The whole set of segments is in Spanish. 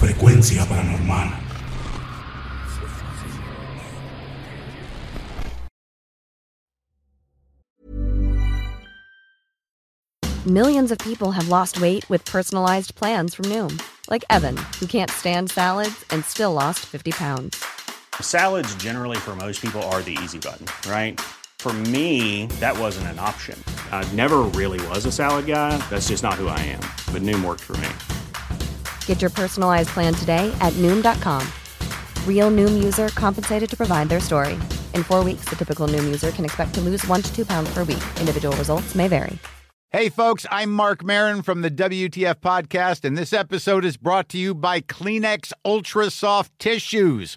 Frecuencia paranormal. Millions of people have lost weight with personalized plans from Noom, like Evan, who can't stand salads and still lost 50 pounds. Salads, generally, for most people, are the easy button, right? For me, that wasn't an option. I never really was a salad guy. That's just not who I am. But Noom worked for me. Get your personalized plan today at Noom.com. Real Noom user compensated to provide their story. In four weeks, the typical Noom user can expect to lose one to two pounds per week. Individual results may vary. Hey, folks, I'm Mark Marin from the WTF Podcast, and this episode is brought to you by Kleenex Ultra Soft Tissues,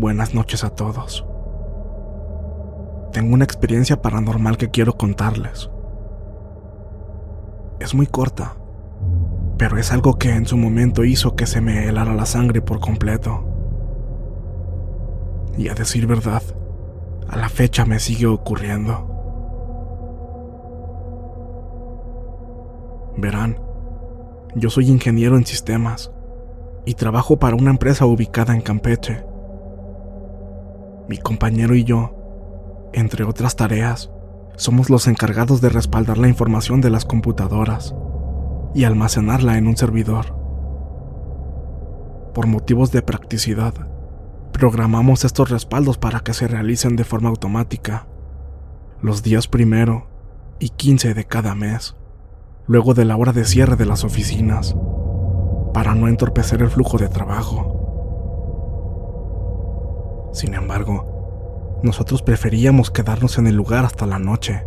Buenas noches a todos. Tengo una experiencia paranormal que quiero contarles. Es muy corta, pero es algo que en su momento hizo que se me helara la sangre por completo. Y a decir verdad, a la fecha me sigue ocurriendo. Verán, yo soy ingeniero en sistemas y trabajo para una empresa ubicada en Campeche. Mi compañero y yo, entre otras tareas, somos los encargados de respaldar la información de las computadoras y almacenarla en un servidor. Por motivos de practicidad, programamos estos respaldos para que se realicen de forma automática, los días primero y 15 de cada mes, luego de la hora de cierre de las oficinas, para no entorpecer el flujo de trabajo. Sin embargo, nosotros preferíamos quedarnos en el lugar hasta la noche,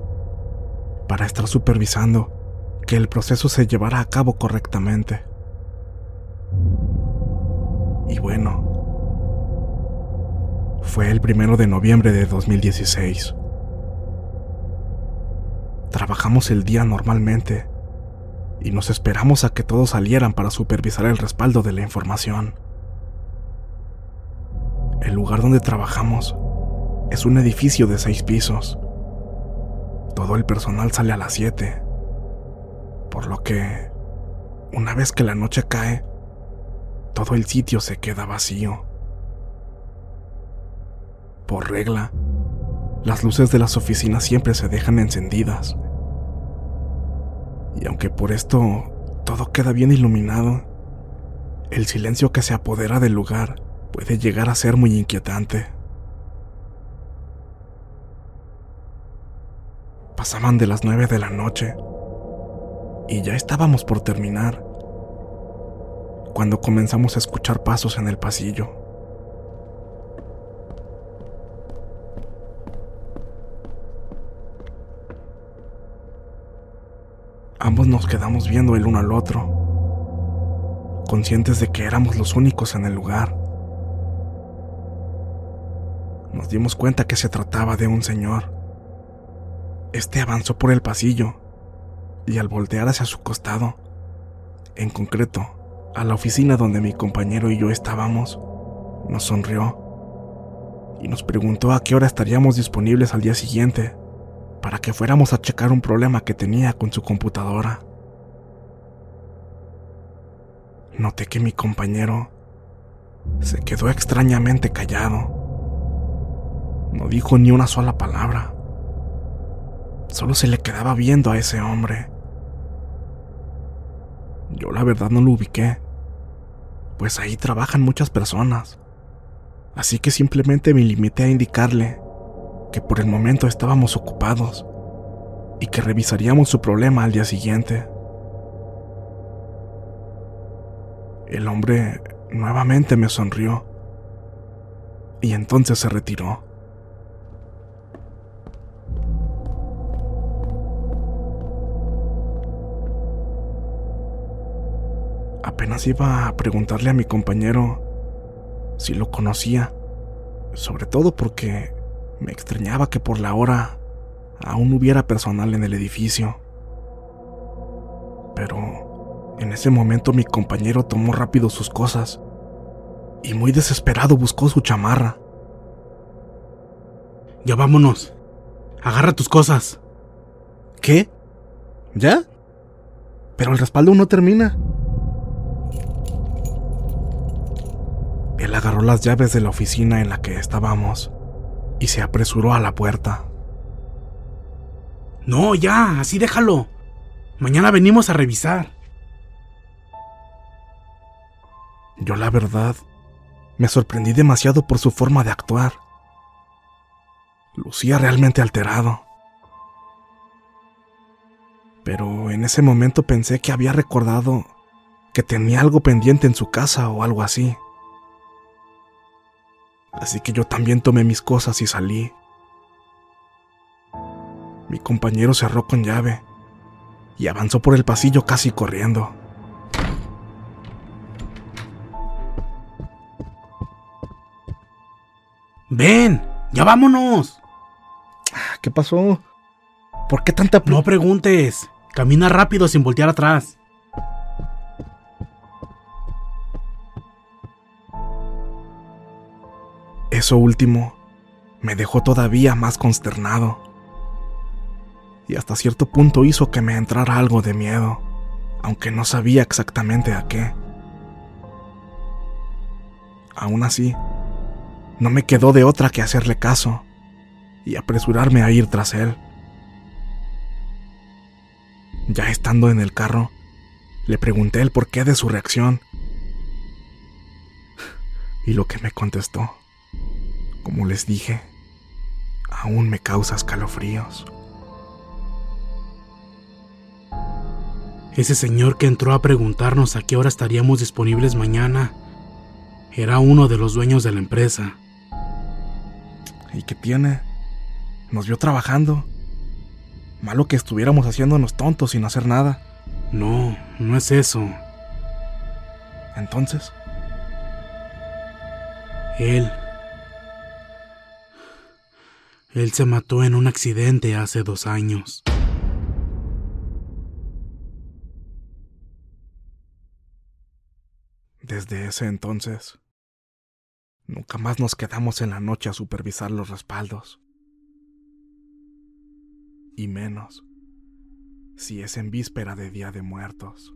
para estar supervisando que el proceso se llevara a cabo correctamente. Y bueno, fue el primero de noviembre de 2016. Trabajamos el día normalmente y nos esperamos a que todos salieran para supervisar el respaldo de la información. El lugar donde trabajamos es un edificio de seis pisos. Todo el personal sale a las 7, por lo que, una vez que la noche cae, todo el sitio se queda vacío. Por regla, las luces de las oficinas siempre se dejan encendidas. Y aunque por esto todo queda bien iluminado, el silencio que se apodera del lugar puede llegar a ser muy inquietante. Pasaban de las nueve de la noche y ya estábamos por terminar cuando comenzamos a escuchar pasos en el pasillo. Ambos nos quedamos viendo el uno al otro, conscientes de que éramos los únicos en el lugar. Nos dimos cuenta que se trataba de un señor. Este avanzó por el pasillo y al voltear hacia su costado, en concreto, a la oficina donde mi compañero y yo estábamos, nos sonrió y nos preguntó a qué hora estaríamos disponibles al día siguiente para que fuéramos a checar un problema que tenía con su computadora. Noté que mi compañero se quedó extrañamente callado. No dijo ni una sola palabra. solo se le quedaba viendo a ese hombre. Yo la verdad no lo ubiqué, pues ahí trabajan muchas personas. Así que simplemente me limité a indicarle que por el momento estábamos ocupados y que revisaríamos su problema al día siguiente. El hombre nuevamente me sonrió y entonces se retiró. Apenas iba a preguntarle a mi compañero si lo conocía, sobre todo porque me extrañaba que por la hora aún hubiera personal en el edificio. Pero en ese momento mi compañero tomó rápido sus cosas y muy desesperado buscó su chamarra. Ya vámonos. Agarra tus cosas. ¿Qué? ¿Ya? Pero el respaldo no termina. Él agarró las llaves de la oficina en la que estábamos y se apresuró a la puerta. No, ya, así déjalo. Mañana venimos a revisar. Yo la verdad me sorprendí demasiado por su forma de actuar. Lucía realmente alterado. Pero en ese momento pensé que había recordado que tenía algo pendiente en su casa o algo así. Así que yo también tomé mis cosas y salí. Mi compañero cerró con llave y avanzó por el pasillo casi corriendo. Ven, ya vámonos. ¿Qué pasó? ¿Por qué tanta... No preguntes. Camina rápido sin voltear atrás. Eso último me dejó todavía más consternado. Y hasta cierto punto hizo que me entrara algo de miedo, aunque no sabía exactamente a qué. Aún así, no me quedó de otra que hacerle caso y apresurarme a ir tras él. Ya estando en el carro, le pregunté el porqué de su reacción. Y lo que me contestó, como les dije, aún me causa escalofríos. Ese señor que entró a preguntarnos a qué hora estaríamos disponibles mañana era uno de los dueños de la empresa. ¿Y qué tiene? Nos vio trabajando. Malo que estuviéramos haciéndonos tontos sin hacer nada. No, no es eso. Entonces, Él. Él se mató en un accidente hace dos años. desde ese entonces, nunca más nos quedamos en la noche a supervisar los respaldos. Y menos si es en víspera de Día de Muertos.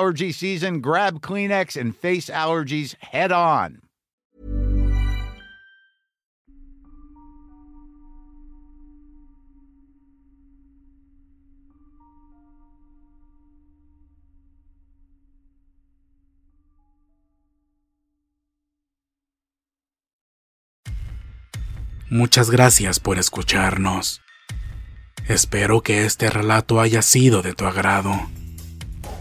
allergy season, grab Kleenex and face allergies head on. Muchas gracias por escucharnos. Espero que este relato haya sido de tu agrado.